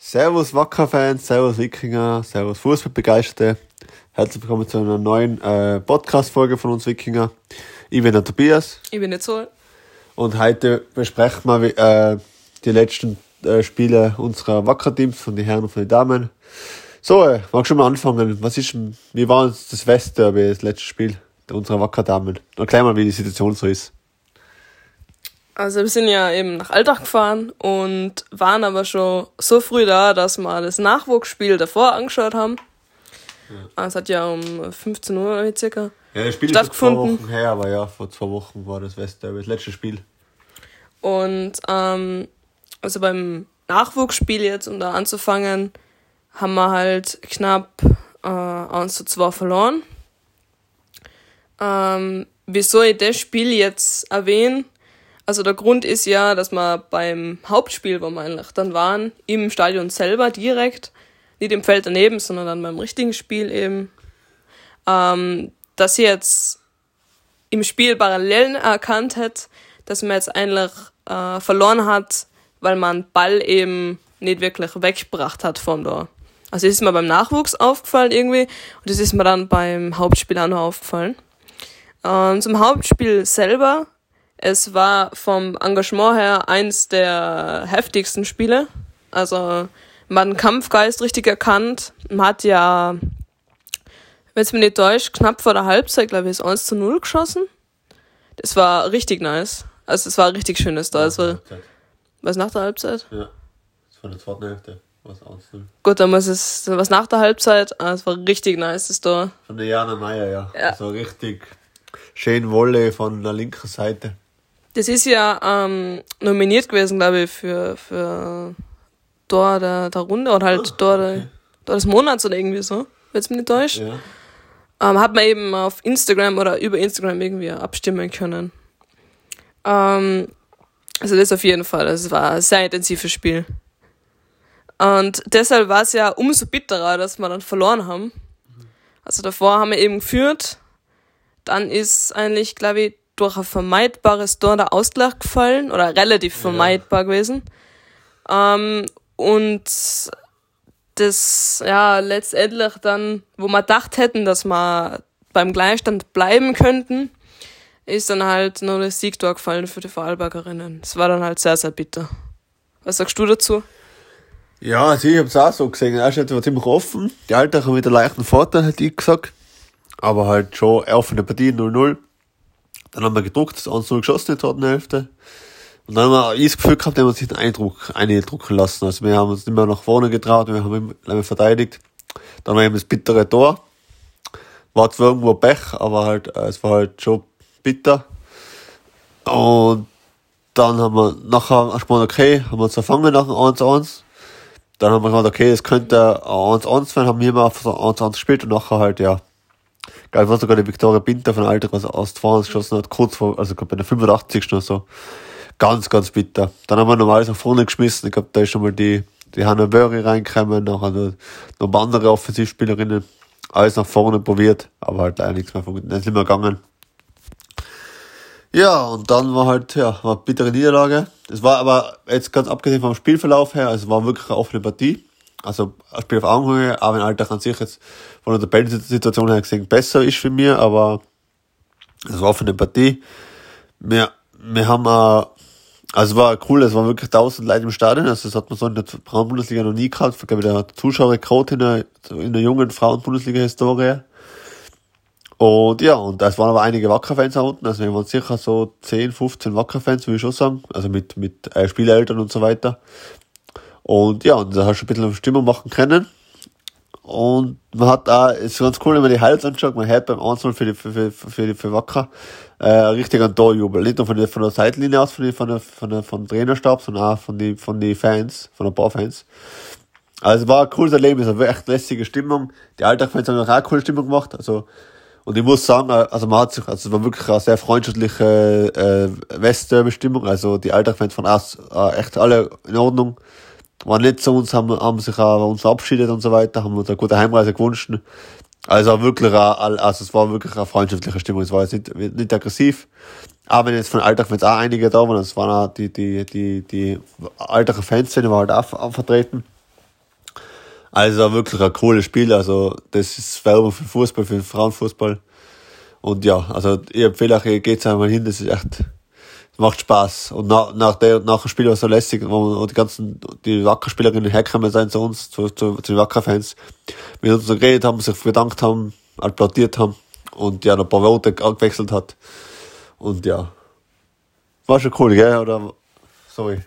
Servus Wacker-Fans, Servus Wikinger, Servus Fußballbegeisterte. Herzlich willkommen zu einer neuen äh, Podcast-Folge von uns Wikinger. Ich bin der Tobias Ich bin nicht so. und heute besprechen wir äh, die letzten äh, Spiele unserer Wacker-Teams, von den Herren und von den Damen. So, äh, magst du mal anfangen? Was ist, denn- wie war uns das Westderby, das letzte Spiel unserer Wacker-Damen? Erklär mal, wie die Situation so ist. Also wir sind ja eben nach Alltag gefahren und waren aber schon so früh da, dass wir das Nachwuchsspiel davor angeschaut haben. Also Es hat ja um 15 Uhr circa. Ja, das Spiel ist vor zwei Stattgefunden. Wochen her, aber ja, vor zwei Wochen war das Westderby, das letzte Spiel. Und ähm, also beim Nachwuchsspiel jetzt, um da anzufangen, haben wir halt knapp äh, 1 zu 2 verloren. Ähm, wieso ich das Spiel jetzt erwähne, also der Grund ist ja, dass wir beim Hauptspiel, wo wir eigentlich dann waren, im Stadion selber direkt, nicht im Feld daneben, sondern dann beim richtigen Spiel eben, ähm, dass sie jetzt im Spiel Parallelen erkannt hat, dass man jetzt eigentlich äh, verloren hat, weil man Ball eben nicht wirklich weggebracht hat vom Tor. Also ist mir beim Nachwuchs aufgefallen irgendwie und das ist mir dann beim Hauptspiel auch noch aufgefallen. Ähm, zum Hauptspiel selber, es war vom Engagement her eins der heftigsten Spiele. Also man hat den Kampfgeist richtig erkannt. Man hat ja, wenn es mir nicht täuscht, knapp vor der Halbzeit, glaube ich, ist 1 zu 0 geschossen. Das war richtig nice. Also es war richtig schönes da. Also, was nach der Halbzeit? Ja, das war der zweiten Hälfte. Was. Gut, dann muss es was nach der Halbzeit. Ah, Es war richtig nice das da. Von der Jana Meier, ja. Ja. So richtig schön Wolle von der linken Seite. Das ist ja ähm, nominiert gewesen, glaube ich, für, für Tor der, der Runde oder halt Tor, der, Tor des Monats oder irgendwie so, wenn es mich nicht täuscht. Ja. Ähm, hat man eben auf Instagram oder über Instagram irgendwie abstimmen können. Ähm, also das auf jeden Fall. Das war ein sehr intensives Spiel. Und deshalb war es ja umso bitterer, dass wir dann verloren haben. Also davor haben wir eben geführt. Dann ist eigentlich, glaube ich, durch ein vermeidbares Tor der Ausgleich gefallen oder relativ vermeidbar gewesen. Ähm, und das, ja, letztendlich dann, wo wir gedacht hätten, dass wir beim Gleichstand bleiben könnten, ist dann halt nur das Siegtor gefallen für die Vorarlbergerinnen. Das war dann halt sehr, sehr bitter. Was sagst du dazu? Ja, also ich hab's auch so gesehen. Erst war ziemlich offen. Die Alter haben mit einem leichten Vorteil, hätte ich gesagt. Aber halt schon offene Partie 0-0. Dann haben wir gedruckt, das 1-0 geschossen in der zweiten Hälfte. Und dann haben wir das Gefühl gehabt, dass wir sich den Eindruck eindrucken lassen. Also wir haben uns nicht mehr nach vorne getraut, wir haben lange verteidigt. Dann war eben das bittere Tor. War zwar irgendwo Pech, aber halt, äh, es war halt schon bitter. Und dann haben wir nachher erst gemeint, okay, haben wir uns erfangen nach dem 1-1. Dann haben wir gemeint, okay, es könnte ein 1-1 werden, haben wir immer auf so 1-1 gespielt und nachher halt, ja. Geil, war sogar die Victoria Binter von Alter, was aus vorne geschossen hat, kurz vor, also bei der 85. oder so. Ganz, ganz bitter. Dann haben wir noch alles nach vorne geschmissen. Ich glaube, da ist schon mal die, die Hannah Böri reingekommen, nachher noch, noch ein paar andere Offensivspielerinnen. Alles nach vorne probiert, aber halt leider nichts mehr funktioniert. Ist nicht mehr gegangen. Ja, und dann war halt, ja, war eine bittere Niederlage. Es war aber jetzt ganz abgesehen vom Spielverlauf her, also es war wirklich eine offene Partie. Also ein Spiel auf Augenhöhe, auch wenn Alltag an sich jetzt von der Tabellensituation her gesehen besser ist für mir, aber es war eine offene Partie. Wir, wir haben, äh, also es war cool, es waren wirklich tausend Leute im Stadion, also das hat man so in der Frauenbundesliga noch nie gehabt, ich glaube, der Zuschauerrekord in der, in der jungen Frauenbundesliga-Historie. Und ja, und es waren aber einige Wacker-Fans da unten, also wir waren sicher so 10, 15 Wacker-Fans, würde ich schon sagen, also mit, mit äh, Spieleltern und so weiter. Und ja, und da hast du ein bisschen Stimmung machen können. Und man hat auch, ist ganz cool, wenn man die Highlights anschaut, man hört beim 1 für die, für, für, für, die, für Wacker, äh, richtig einen Torjubel. Nicht nur von der, von der Seitenlinie aus, von der, von der, von der, vom Trainerstab, sondern auch von die, von die Fans, von ein paar Fans. Also es war ein cooles Erlebnis, eine echt lässige Stimmung. Die Alltag-Fans haben auch eine coole Stimmung gemacht, also, und ich muss sagen, also man hat sich, also es war wirklich eine sehr freundschaftliche äh, Westbestimmung. Also die Alltag-Fans waren auch äh, echt alle in Ordnung. Waren nett zu uns, haben, haben sich auch uns verabschiedet und so weiter, haben uns eine gute Heimreise gewünscht. Also wirklich, also es war wirklich eine freundschaftliche Stimmung. Es war jetzt nicht, nicht aggressiv. Aber wenn jetzt von Alltag-Fans auch einige da waren, es waren auch die, die, die, die Alltager Fanszene war halt auch, vertreten. Also wirklich ein cooles Spiel. Also das ist Werbung für Fußball, für Frauenfußball. Und ja, also ich empfehle euch, ihr geht's einmal hin, das ist echt, macht Spaß. Und nach, nach, der, nach dem Spiel war es so lässig, wo die ganzen, die Wackerspielerinnen hergekommen sind zu uns, zu, zu, zu den Wackerfans, mit uns noch geredet haben, sich bedankt haben, applaudiert haben und ja, ein paar Worte angewechselt hat. Und ja, war schon cool, gell? Oder, sorry.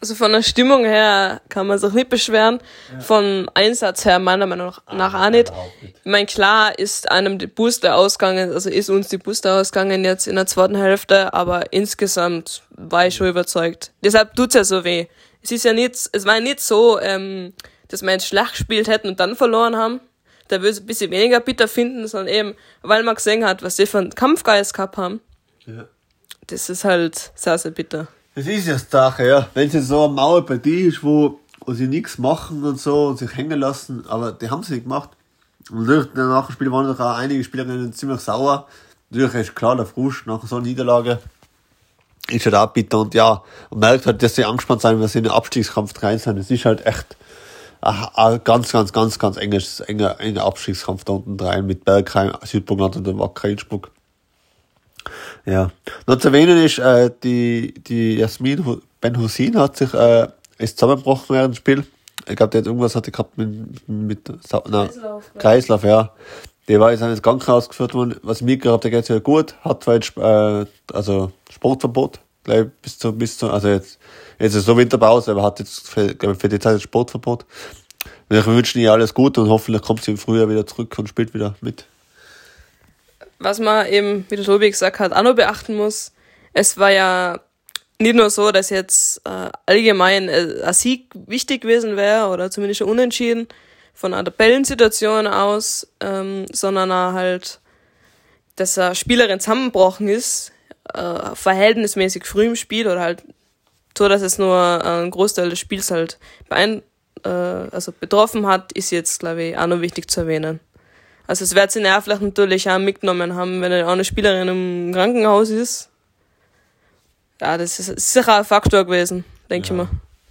Also von der Stimmung her kann man sich nicht beschweren. Ja. Vom Einsatz her meiner Meinung nach ah, auch nicht. nicht. Ich meine, klar ist einem die Booster ausgegangen, also ist uns die Booster ausgegangen jetzt in der zweiten Hälfte, aber insgesamt war ich schon überzeugt. Deshalb tut's ja so weh. Es ist ja nicht, es war ja nicht so, ähm, dass wir jetzt schlecht gespielt hätten und dann verloren haben. Da würde es ein bisschen weniger bitter finden, sondern eben, weil man gesehen hat, was die für einen Kampfgeist gehabt haben. Ja. Das ist halt sehr, sehr bitter. Das ist ja das Sache, ja. Wenn es so eine Mauer bei dir ist, wo, wo sie nichts machen und so und sich hängen lassen, aber die haben sie nicht gemacht. Und durch nach dem Spiel waren auch einige Spielerinnen ziemlich sauer. Natürlich ist klar, der Frust nach so einer Niederlage ist halt auch bitter und ja, man merkt halt, dass sie angespannt sein, wenn sie in den Abstiegskampf rein sind. Es ist halt echt ein ganz, ganz, ganz, ganz enges, enger, enger Abstiegskampf da unten rein mit Bergheim, Südburgenland und dem Wacker Innsbruck. Ja. Noch zu erwähnen ist, äh, die, die Jasmin Ben Hussein hat sich, äh, ist zusammengebrochen während dem Spiel. Ich glaube, der hat irgendwas hatte gehabt mit, mit, na, Kreislauf, Kreislauf, ja. Der war jetzt ins Krankenhaus geführt worden. Was ich mitgehabt, der geht ja gut, hat zwar jetzt, äh, also Sportverbot, gleich bis zu, bis zu, also jetzt, jetzt ist so Winterpause, aber hat jetzt für, für die Zeit Sportverbot. Wir wünschen ihr alles Gute und hoffentlich kommt sie im Frühjahr wieder zurück und spielt wieder mit was man eben, wie der Tobi gesagt hat, auch noch beachten muss, es war ja nicht nur so, dass jetzt äh, allgemein äh, ein Sieg wichtig gewesen wäre oder zumindest schon unentschieden von einer Tabellensituation aus, ähm, sondern auch halt, dass eine Spielerin zusammengebrochen ist, äh, verhältnismäßig früh im Spiel oder halt so, dass es nur einen Großteil des Spiels halt beein äh, also betroffen hat, ist jetzt, glaube ich, auch noch wichtig zu erwähnen. Also es wird sie nervlich natürlich auch mitgenommen haben, wenn eine Spielerin im Krankenhaus ist. Ja, das ist sicher ein Faktor gewesen, denke ja, ich mal.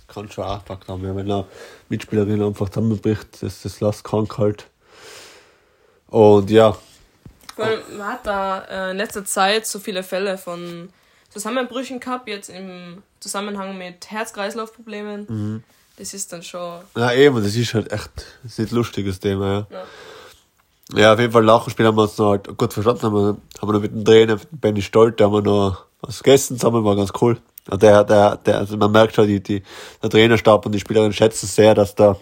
Kann schon auch ein Faktor haben, wenn eine Mitspielerin einfach zusammenbricht, das, das lässt krank halt. Und ja. Man hat da äh, in letzter Zeit so viele Fälle von Zusammenbrüchen gehabt, jetzt im Zusammenhang mit Herz-Kreislauf-Problemen. Mhm. Das ist dann schon. Ja, eben, das ist halt echt das ist nicht lustiges Thema, ja. ja. Ja, auf jeden Fall nach dem Spiel haben wir uns noch halt gut verstanden, haben wir, haben wir noch mit dem Trainer, mit dem Benny Stolt, da haben wir noch was gegessen zusammen, war ganz cool. Und der, der, der, also man merkt schon, die, die, der Trainerstab und die Spielerinnen schätzen sehr, dass da,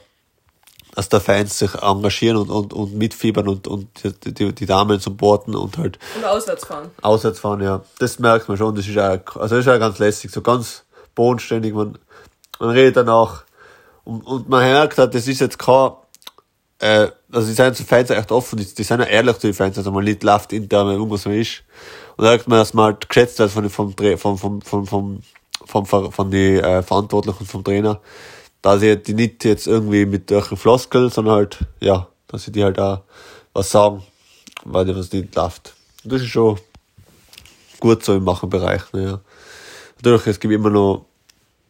dass da Fans sich engagieren und, und, und mitfiebern und, und die, die, die Damen supporten und halt. Und auswärts fahren. Auswärts fahren, ja. Das merkt man schon, das ist auch, also das ist auch ganz lässig, so ganz bodenständig, man, man redet danach und, und man merkt halt, das ist jetzt kein, äh, also die sind zu Fans echt offen, die, die sind ja ehrlich zu den Fans, also man nicht läuft intern, wenn irgendwas so ist. Und da merkt man, dass man halt geschätzt wird von, vom, vom, vom, vom, vom, vom, vom, von die äh, Verantwortlichen vom Trainer, dass sie die nicht jetzt irgendwie mit durch Floskel, sondern halt, ja, dass sie die halt auch was sagen, weil die was nicht läuft. Und das ist schon gut so im Machenbereich, ne, ja. Natürlich, es gibt immer noch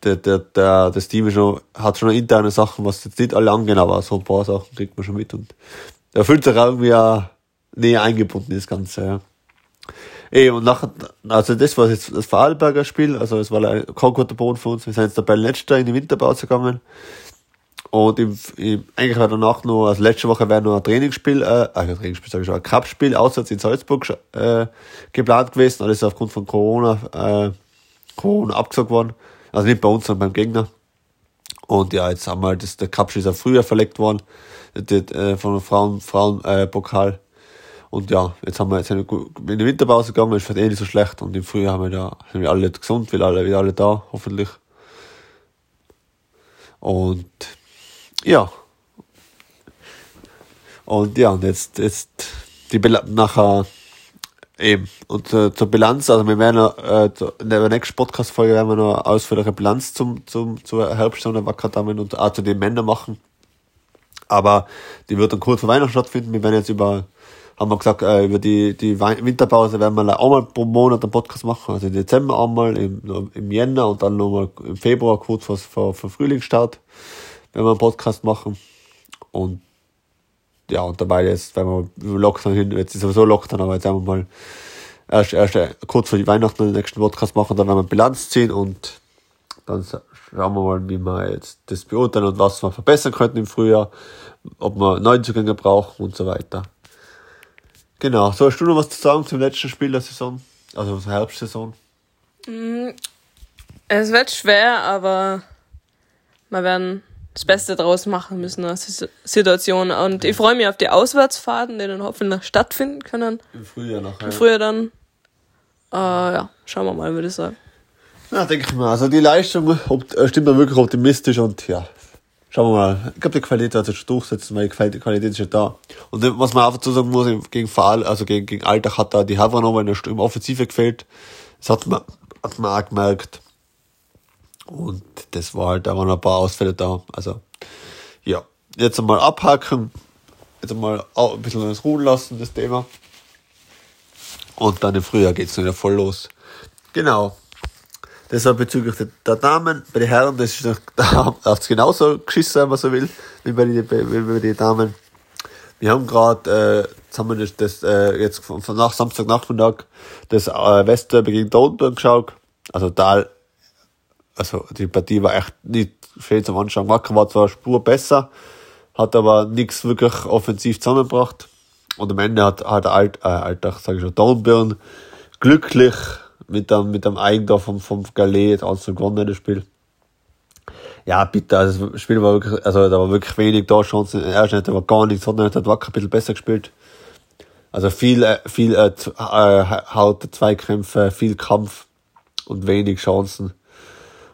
der, der, der, das Team schon, hat schon interne Sachen, was jetzt nicht alle angehen, aber so ein paar Sachen kriegt man schon mit und er fühlt sich irgendwie auch näher eingebunden, das Ganze, ja. Ey, und nachher, also das war jetzt das Vorarlberger Spiel, also es war kein guter Boden für uns. Wir sind jetzt dabei letzter in die Winterpause gegangen. Und im, im, eigentlich war danach noch, also letzte Woche wäre noch ein Trainingsspiel, äh, ein Trainingsspiel, sag ich schon, ein Cup-Spiel auswärts in Salzburg äh, geplant gewesen. Alles aufgrund von Corona, äh, Corona abgesagt worden. Also nicht bei uns, sondern beim Gegner. Und ja, jetzt haben wir halt, das, der Cup ist ja früher verlegt worden, die, äh, von der Frauen, Frauen, äh. Und ja, jetzt haben wir jetzt in die Winterpause gegangen, ist eh nicht so schlecht. Und im Frühjahr haben wir da, sind wir alle gesund, wir alle, wieder alle da, hoffentlich. Und, ja. Und ja, und jetzt, jetzt, die, nachher, Eben. Und äh, zur Bilanz, also wir werden äh, in der nächsten Podcast-Folge werden wir noch eine ausführliche Bilanz zum, zum, zur Herbststunde Wackerdamen und auch zu den Männern machen. Aber die wird dann kurz vor Weihnachten stattfinden. Wir werden jetzt über, haben wir gesagt, äh, über die, die Winterpause werden wir einmal pro Monat einen Podcast machen. Also im Dezember einmal, im, im Jänner und dann nochmal im Februar, kurz vor, vor, vor Frühlingsstart, werden wir einen Podcast machen. Und ja, und dabei jetzt, wenn wir Lockdown hin, jetzt ist sowieso Lockdown, aber jetzt einmal mal erst, erst äh, kurz vor Weihnachten den nächsten Podcast machen, dann werden wir Bilanz ziehen und dann schauen wir mal, wie wir jetzt das beurteilen und was wir verbessern könnten im Frühjahr, ob wir Neuzugänge brauchen und so weiter. Genau, so hast du noch was zu sagen zum letzten Spiel der Saison, also zur Herbstsaison? Mm, es wird schwer, aber wir werden das Beste draus machen müssen aus der Situation. Und ich freue mich auf die Auswärtsfahrten, die dann hoffentlich stattfinden können. Im Frühjahr nachher. Im Frühjahr dann. Äh, ja, schauen wir mal, würde ich sagen. Ja, denke ich mal. Also die Leistung äh, stimmt mir wirklich optimistisch und ja, schauen wir mal. Ich glaube, die Qualität wird sich durchsetzen, weil die Qualität ist ja da. Und was man auch dazu sagen muss, gegen Fall, also gegen, gegen Alltag hat da die Havranova in der im Offensive gefehlt. Das hat man, hat man auch gemerkt. Und das war halt, da waren ein paar Ausfälle da. Also, ja. Jetzt einmal abhaken. Jetzt einmal ein bisschen ins Ruhen lassen, das Thema. Und dann im Frühjahr geht's wieder voll los. Genau. Deshalb bezüglich der, Damen, bei den Herren, das ist noch, da hat's genauso geschissen, wenn man so will, wie bei den, wie bei den Damen. Wir haben gerade, äh, jetzt haben wir das, das äh, jetzt von, von nach Samstagnachmittag das äh, Westderby gegen Dortmund geschaut. Also da, also die Partie war echt nicht schön zum Anschauen. Wacker war zwar Spur besser, hat aber nichts wirklich offensiv zusammengebracht. Und am Ende hat, hat Alt, äh, Alltag, sage ich schon, Dornbirn glücklich mit dem, mit dem Eigentor vom, vom Galet also gewonnen, das Spiel. Ja, bitte, also das Spiel war wirklich, also da war wirklich wenig da, Chancen. In der ersten Hälfte war gar nichts, sondern hat Wacker ein bisschen besser gespielt. Also viel, äh, viel, äh, äh, Haut, Zweikämpfe, viel Kampf und wenig Chancen.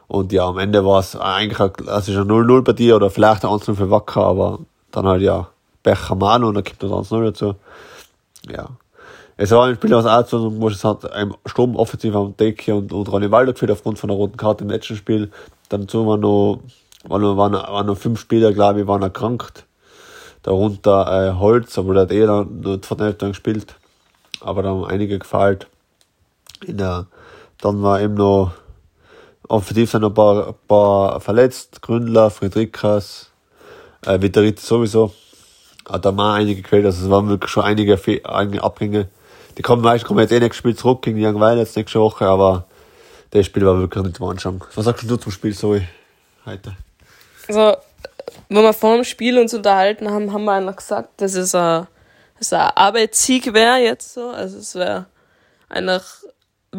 Und ja, am Ende war es eigentlich ein, also ein 0-0 bei dir oder vielleicht ein 1 für Wacker, aber dann halt ja, Becher Manu und dann gibt das 1-0 dazu. Ja. Es war ein Spiel, auch so, wo es hat ein Sturm offensiv am Decke und, und Ronny Walder geführt aufgrund von der roten Karte im letzten Spiel. Dann Dazu waren noch, waren noch, waren, noch fünf Spieler, glaube ich, waren erkrankt. Darunter äh, Holz, obwohl der hat eh dann nur die Hälfte gespielt. Aber da haben einige gefällt. In der, dann war eben noch offensiv sind noch ein paar, ein paar verletzt. Gründler, Friedrichs, äh, Viterit sowieso. Hat da mal einige gefällt. Also es waren wirklich schon einige, einige Abgänge. Die kommen meistens kommen jetzt eh nächstes Spiel zurück gegen Young Violets nächste Woche, aber das Spiel war wirklich nicht Anschauen. Was sagst du zum Spiel so heute? Also, wenn wir vor dem Spiel uns unterhalten haben, haben wir einfach gesagt, dass es ein, dass ein Arbeitssieg wäre jetzt so. Also es wäre einfach,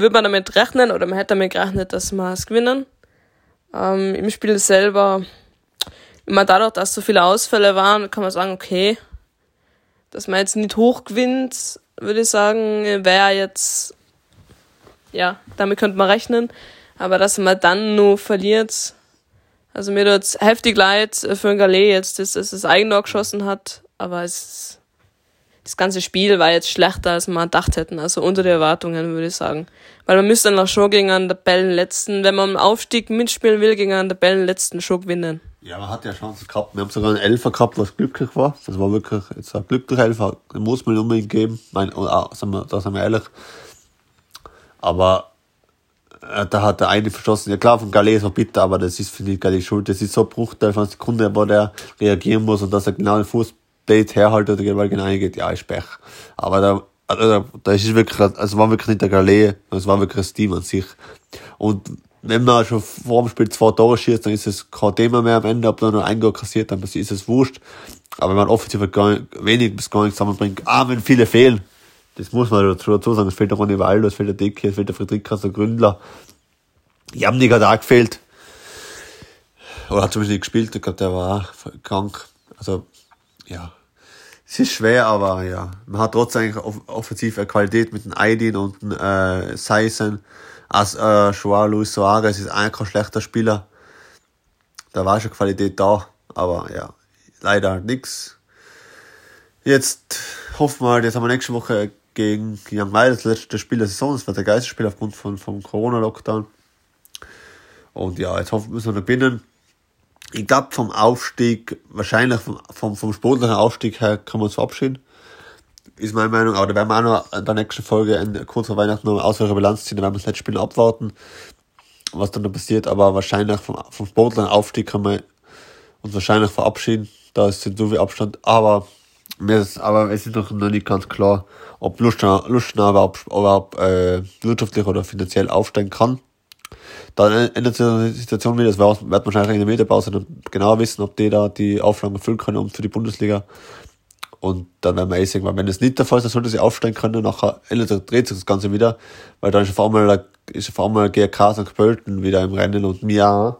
würde man damit rechnen oder man hätte damit gerechnet, dass wir es gewinnen. Ähm, Im Spiel selber, immer dadurch, dass so viele Ausfälle waren, kann man sagen, okay, dass man jetzt nicht hoch gewinnt, würde ich sagen, wäre jetzt, ja, damit könnte man rechnen. Aber dass man dann nur verliert, also mir tut heftig leid für ein Gallet jetzt, dass es das Eigentor geschossen hat, aber es, das ganze Spiel war jetzt schlechter, als man gedacht hätten, also unter die Erwartungen, würde ich sagen. Weil man müsste dann auch schon gegen einen Tabellenletzten, wenn man im Aufstieg mitspielen will, gegen einen Tabellenletzten schon gewinnen. Ja, man hat ja Chancen gehabt. Wir haben sogar einen Elfer gehabt, was glücklich war. Das war wirklich jetzt ein glücklicher Elfer. Den muss man unbedingt geben. Mein, oh, wir, da sind wir ehrlich. Aber äh, da hat der eine verschossen. Ja klar, von Gallet so bitter, aber das ist, finde ich, Gallet schuld. Das ist so Bruchteil von Sekunde, wo der reagieren muss und dass er genau den Fußdate herhaltet oder weil genau geht, ja, ist Pech. Aber da, also, da ist wirklich, also war wirklich nicht der Gallet, es war wirklich das Team an sich. Und wenn man schon vor dem Spiel zwei Tore schießt, dann ist es kein Thema mehr am Ende, ob man nur ein Goal kassiert, dann ist es wurscht. Aber wenn man offensiv wenig bis gar nichts zusammenbringt, ah, wenn viele fehlen, das muss man dazu sagen, es fehlt der Ronny Waldo, es fehlt der Dicke, es fehlt der Friedrich der Gründler. Nicht gerade auch gefehlt. Oder hat zumindest nicht gespielt, ich glaube, der war krank. Also, ja. Es ist schwer, aber ja. Man hat trotzdem eigentlich offensive Qualität mit den Aidin und den äh, Seisen. Als äh, Joao Luis Soares ist eigentlich kein schlechter Spieler. Da war schon Qualität da, aber ja, leider nix. Jetzt hoffen wir, jetzt haben wir nächste Woche gegen Young Mai das letzte Spiel der Saison. Das war der Geisterspiel aufgrund von, vom Corona-Lockdown. Und ja, jetzt hoffen wir, müssen wir gewinnen. Ich glaube, vom Aufstieg, wahrscheinlich vom, vom, vom sportlichen Aufstieg her, kann man uns verabschieden ist meine Meinung, aber da werden wir auch noch in der nächsten Folge kurz vor Weihnachten noch eine ausführliche Bilanz ziehen, da werden wir das letzte Spiel abwarten, was dann da passiert, aber wahrscheinlich vom, vom sportlichen Aufstieg kann man uns wahrscheinlich verabschieden. Da ist so viel Abstand. Aber, mir ist, aber es ist noch, nicht ganz klar, ob Lustenau überhaupt, überhaupt äh, wirtschaftlich oder finanziell aufsteigen kann. Dann ändert sich die Situation wieder. Das wird wahrscheinlich in der Medienpause dann genau wissen, ob die da die Auflagen erfüllen können für die Bundesliga. Und dann werden wir eh sehen, weil wenn das nicht der Fall ist, dann sollte sie aufsteigen können, nachher ändert, dreht sich das Ganze wieder, weil dann ist auf einmal, ist auf einmal GRK St. Pölten wieder im Rennen und Mia.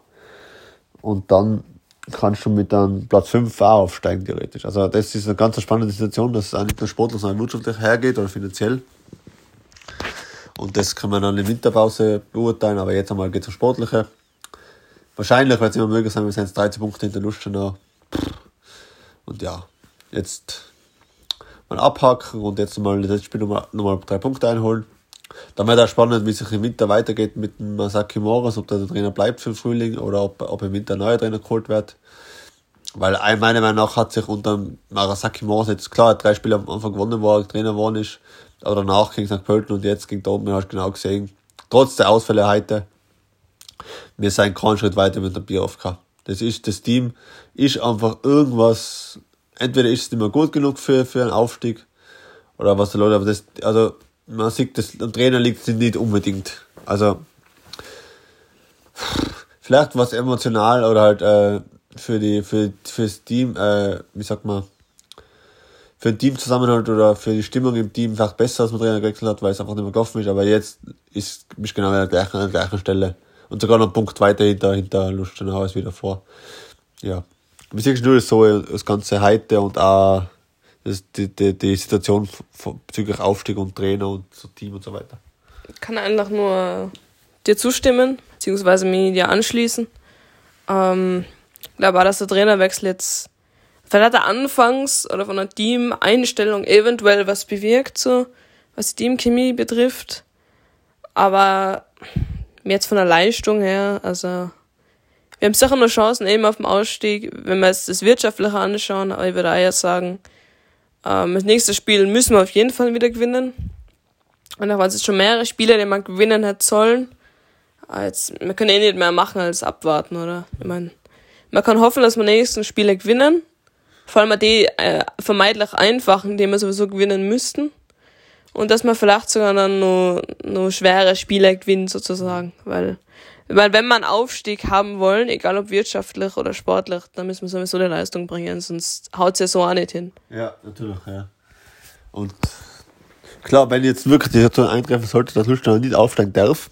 Und dann kannst du mit einem Platz 5 auch aufsteigen, theoretisch. Also das ist eine ganz spannende Situation, dass es auch nicht nur sportlich, sondern wirtschaftlich hergeht oder finanziell. Und das kann man dann in der Winterpause beurteilen, aber jetzt einmal geht es um Sportliche. Wahrscheinlich wird es immer möglich sein, wir sind jetzt 13 Punkte hinter Lustenau. Und ja, jetzt mal abhaken und jetzt mal das Spiel nochmal, drei Punkte einholen. Dann wird auch spannend, wie sich im Winter weitergeht mit dem Masaki Morris, ob der, Trainer bleibt für den Frühling oder ob, ob im Winter ein neuer Trainer geholt wird. Weil meiner Meinung nach hat sich unter Marasaki Morris jetzt klar drei Spiele am Anfang gewonnen, wo er Trainer geworden ist, aber danach gegen St. Pölten und jetzt gegen Dortmund hast du genau gesehen, trotz der Ausfälle heute, wir sind keinen Schritt weiter mit der Bierofka. Das ist, das Team ist einfach irgendwas entweder ist es nicht mehr gut genug für, für einen Aufstieg oder was der Leute, aber das, also man sieht, das, am Trainer liegt es nicht unbedingt. Also vielleicht was emotional oder halt äh, für die für fürs Team, äh, wie sagt man, für den Teamzusammenhalt oder für die Stimmung im Team vielleicht besser, als man Trainer gewechselt hat, weil es einfach nicht mehr gelaufen ist. Aber jetzt ist bist genau an der gleichen, an der gleichen Stelle und sogar noch einen Punkt weiter hinter hinter Lustenau als wieder vor. Ja. Wie siehst du das so, das ganze heute und auch das, die, die, die Situation bezüglich Aufstieg und Trainer und so Team und so weiter? Ich kann einfach nur dir zustimmen, beziehungsweise mich dir anschließen. Ähm, ich glaube auch, dass der Trainerwechsel jetzt vielleicht hat er anfangs oder von der Team-Einstellung eventuell was bewirkt, so, was die Teamchemie betrifft. Aber jetzt von der Leistung her, also wir haben sicher noch Chancen eben auf dem Ausstieg, wenn wir jetzt das Wirtschaftliche anschauen, aber ich würde eher sagen, ähm, das nächste Spiel müssen wir auf jeden Fall wieder gewinnen. Und auch wenn es schon mehrere Spiele, die man gewinnen hat sollen, jetzt, wir können eh nicht mehr machen als abwarten, oder? Ich meine, man kann hoffen, dass wir nächsten Spiele gewinnen. Vor allem die äh, vermeidlich einfachen, die wir sowieso gewinnen müssten. Und dass man vielleicht sogar dann noch, noch schwere Spiele gewinnen, sozusagen. Weil weil wenn man Aufstieg haben wollen, egal ob wirtschaftlich oder sportlich, dann müssen wir sowieso die Leistung bringen, sonst haut es ja so auch nicht hin. Ja, natürlich, ja. Und klar, wenn jetzt wirklich die Situation eintreffen sollte, dass Lüstenau nicht aufsteigen darf,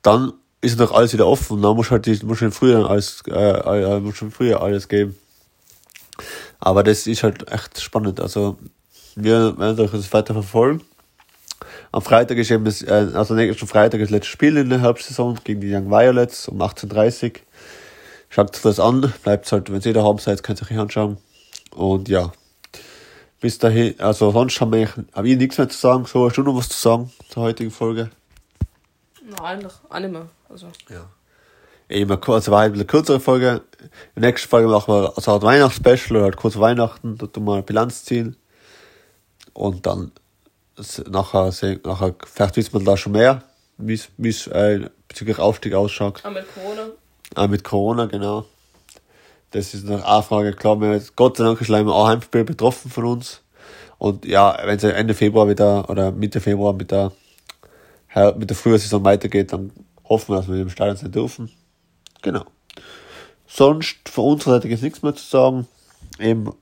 dann ist doch alles wieder offen dann muss halt die, muss schon früher alles, äh, äh, muss schon früher alles geben. Aber das ist halt echt spannend. Also, wir werden das weiter verfolgen. Am Freitag ist eben das, äh, also nächsten Freitag das letzte Spiel in der Herbstsaison gegen die Young Violets um 18.30 Uhr. Schaut euch das an, bleibt halt, wenn ihr da haben seid, könnt ihr euch anschauen. Und ja, bis dahin, also sonst haben wir, hab ich nichts mehr zu sagen. So, hast du noch was zu sagen zur heutigen Folge? Nein, eigentlich auch nicht mehr. Also. Ja. Eben, also war halt eine kürzere Folge. In der nächsten Folge machen wir also halt Weihnachtsspecial oder halt kurz Weihnachten, dort mal eine Bilanz ziehen. Und dann nachher, nachher vielleicht wissen wir da schon mehr, wie es äh, bezüglich Aufstieg ausschaut. Auch mit Corona. Auch mit Corona, genau. Das ist eine Frage. Klar, wir Gott sei Dank ist leider ein Heimspiel betroffen von uns. Und ja, wenn es Ende Februar wieder oder Mitte Februar mit der, mit der Frühsaison weitergeht, dann hoffen wir, dass wir im Stadion sein dürfen. Genau. Sonst von unserer Seite gibt es nichts mehr zu sagen. Eben,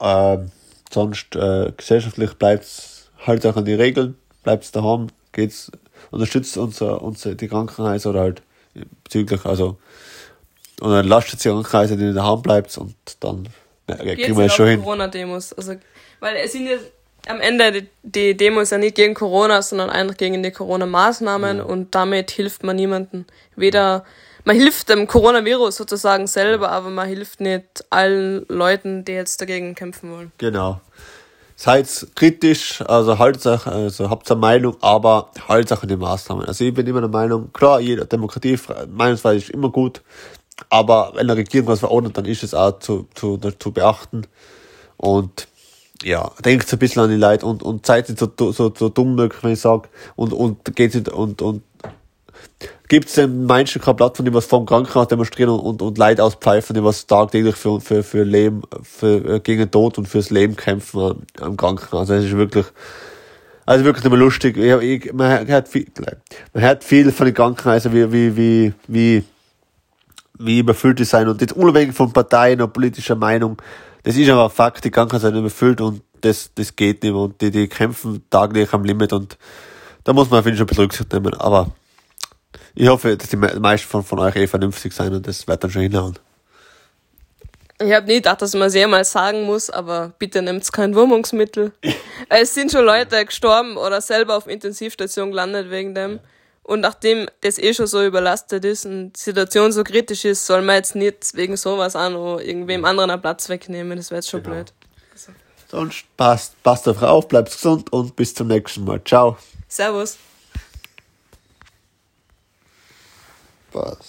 ähm, Sonst äh, gesellschaftlich bleibt's halt auch an die Regeln, bleibt's daheim, geht's, unterstützt unser, unser die Krankenhäuser oder halt bezüglich, also und dann lastet die Krankenhäuser, die daheim bleibt und dann ja, kriegen wir es schon hin. Corona-Demos, also weil es sind ja am Ende die, die Demos ja nicht gegen Corona, sondern einfach gegen die Corona-Maßnahmen ja. und damit hilft man niemanden. Weder man hilft dem Coronavirus sozusagen selber, aber man hilft nicht allen Leuten, die jetzt dagegen kämpfen wollen. Genau. Seid kritisch, also haltet euch, also habt eine Meinung, aber haltet euch an die Maßnahmen. Also ich bin immer der Meinung, klar, jede Demokratie, Meinungsweise ist immer gut, aber wenn eine Regierung was verordnet, dann ist es auch zu, zu, zu beachten. Und ja, denkt ein bisschen an die Leute und, und seid so, so, so dumm möglich, wenn ich sage, und, und geht nicht, und, und gibt es den Menschen kein Blatt, von dem was vom Krankenhaus demonstrieren und, und, und Leid auspfeifen, die was tagtäglich für, für, für Leben, für, äh, gegen den Tod und fürs Leben kämpfen am, am Krankenhaus. Es ist wirklich, also wirklich nicht mehr lustig. Ich, ich, man hört viel, man hört viel von den Krankenhäusern, wie, wie, wie, wie, wie überfüllt die sein und jetzt unabhängig von Parteien und politischer Meinung, das ist aber ein Fakt, die Krankenhäuser sind überfüllt und das, das geht nicht mehr und die, die kämpfen tagtäglich am Limit und da muss man, finde ich, schon ein bisschen Rücksicht nehmen, aber ich hoffe, dass die meisten von, von euch eh vernünftig sein und das wird dann schon hinhauen. Ich habe nie gedacht, dass man es jemals sagen muss, aber bitte nehmt kein Wurmungsmittel. es sind schon Leute gestorben oder selber auf Intensivstation gelandet wegen dem. Und nachdem das eh schon so überlastet ist und die Situation so kritisch ist, soll man jetzt nicht wegen sowas auch noch irgendwem anderen einen Platz wegnehmen. Das wäre jetzt schon genau. blöd. Also. Sonst passt, passt auf auf, bleibt gesund und bis zum nächsten Mal. Ciao. Servus. Was?